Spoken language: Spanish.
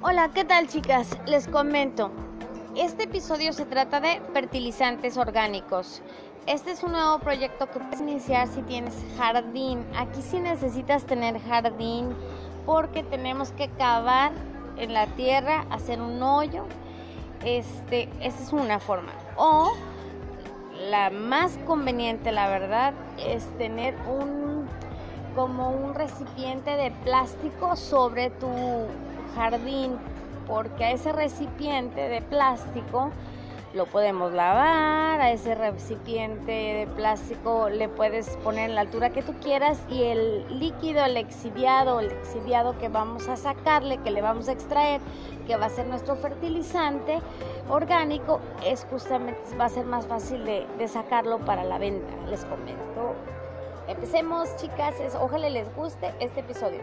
Hola, ¿qué tal chicas? Les comento. Este episodio se trata de fertilizantes orgánicos. Este es un nuevo proyecto que puedes iniciar si tienes jardín. Aquí sí necesitas tener jardín porque tenemos que cavar en la tierra, hacer un hoyo. Este, esa es una forma. O la más conveniente, la verdad, es tener un como un recipiente de plástico sobre tu jardín, porque a ese recipiente de plástico lo podemos lavar, a ese recipiente de plástico le puedes poner la altura que tú quieras y el líquido, el exhibiado, el exhibiado que vamos a sacarle, que le vamos a extraer, que va a ser nuestro fertilizante orgánico, es justamente, va a ser más fácil de, sacarlo para la venta, les comento. Empecemos chicas, ojalá les guste este episodio.